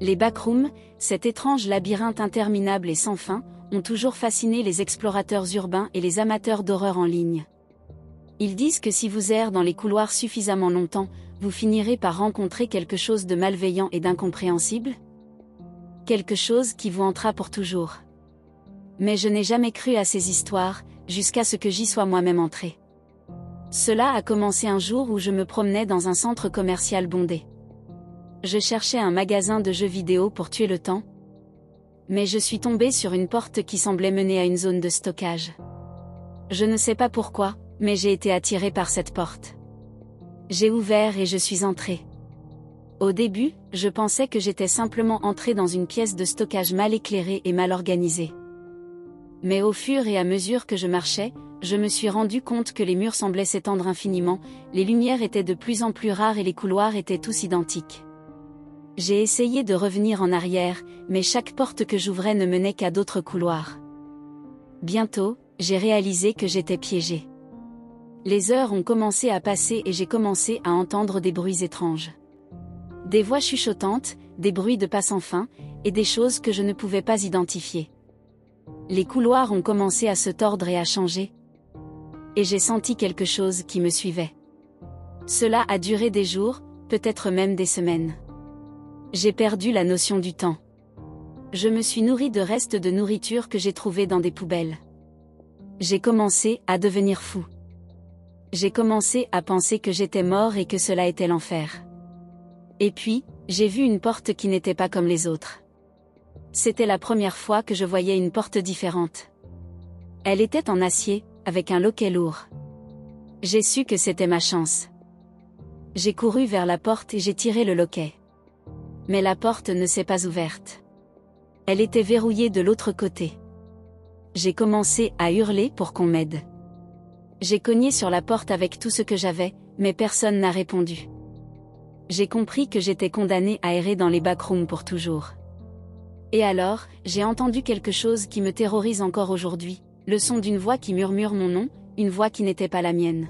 Les backrooms, cet étrange labyrinthe interminable et sans fin, ont toujours fasciné les explorateurs urbains et les amateurs d'horreur en ligne. Ils disent que si vous errez dans les couloirs suffisamment longtemps, vous finirez par rencontrer quelque chose de malveillant et d'incompréhensible Quelque chose qui vous entra pour toujours. Mais je n'ai jamais cru à ces histoires, jusqu'à ce que j'y sois moi-même entré. Cela a commencé un jour où je me promenais dans un centre commercial bondé. Je cherchais un magasin de jeux vidéo pour tuer le temps. Mais je suis tombé sur une porte qui semblait mener à une zone de stockage. Je ne sais pas pourquoi, mais j'ai été attiré par cette porte. J'ai ouvert et je suis entré. Au début, je pensais que j'étais simplement entré dans une pièce de stockage mal éclairée et mal organisée. Mais au fur et à mesure que je marchais, je me suis rendu compte que les murs semblaient s'étendre infiniment, les lumières étaient de plus en plus rares et les couloirs étaient tous identiques. J'ai essayé de revenir en arrière, mais chaque porte que j'ouvrais ne menait qu'à d'autres couloirs. Bientôt, j'ai réalisé que j'étais piégé. Les heures ont commencé à passer et j'ai commencé à entendre des bruits étranges. Des voix chuchotantes, des bruits de pas sans fin, et des choses que je ne pouvais pas identifier. Les couloirs ont commencé à se tordre et à changer. Et j'ai senti quelque chose qui me suivait. Cela a duré des jours, peut-être même des semaines. J'ai perdu la notion du temps. Je me suis nourri de restes de nourriture que j'ai trouvés dans des poubelles. J'ai commencé à devenir fou. J'ai commencé à penser que j'étais mort et que cela était l'enfer. Et puis, j'ai vu une porte qui n'était pas comme les autres. C'était la première fois que je voyais une porte différente. Elle était en acier, avec un loquet lourd. J'ai su que c'était ma chance. J'ai couru vers la porte et j'ai tiré le loquet mais la porte ne s'est pas ouverte. Elle était verrouillée de l'autre côté. J'ai commencé à hurler pour qu'on m'aide. J'ai cogné sur la porte avec tout ce que j'avais, mais personne n'a répondu. J'ai compris que j'étais condamné à errer dans les backrooms pour toujours. Et alors, j'ai entendu quelque chose qui me terrorise encore aujourd'hui, le son d'une voix qui murmure mon nom, une voix qui n'était pas la mienne.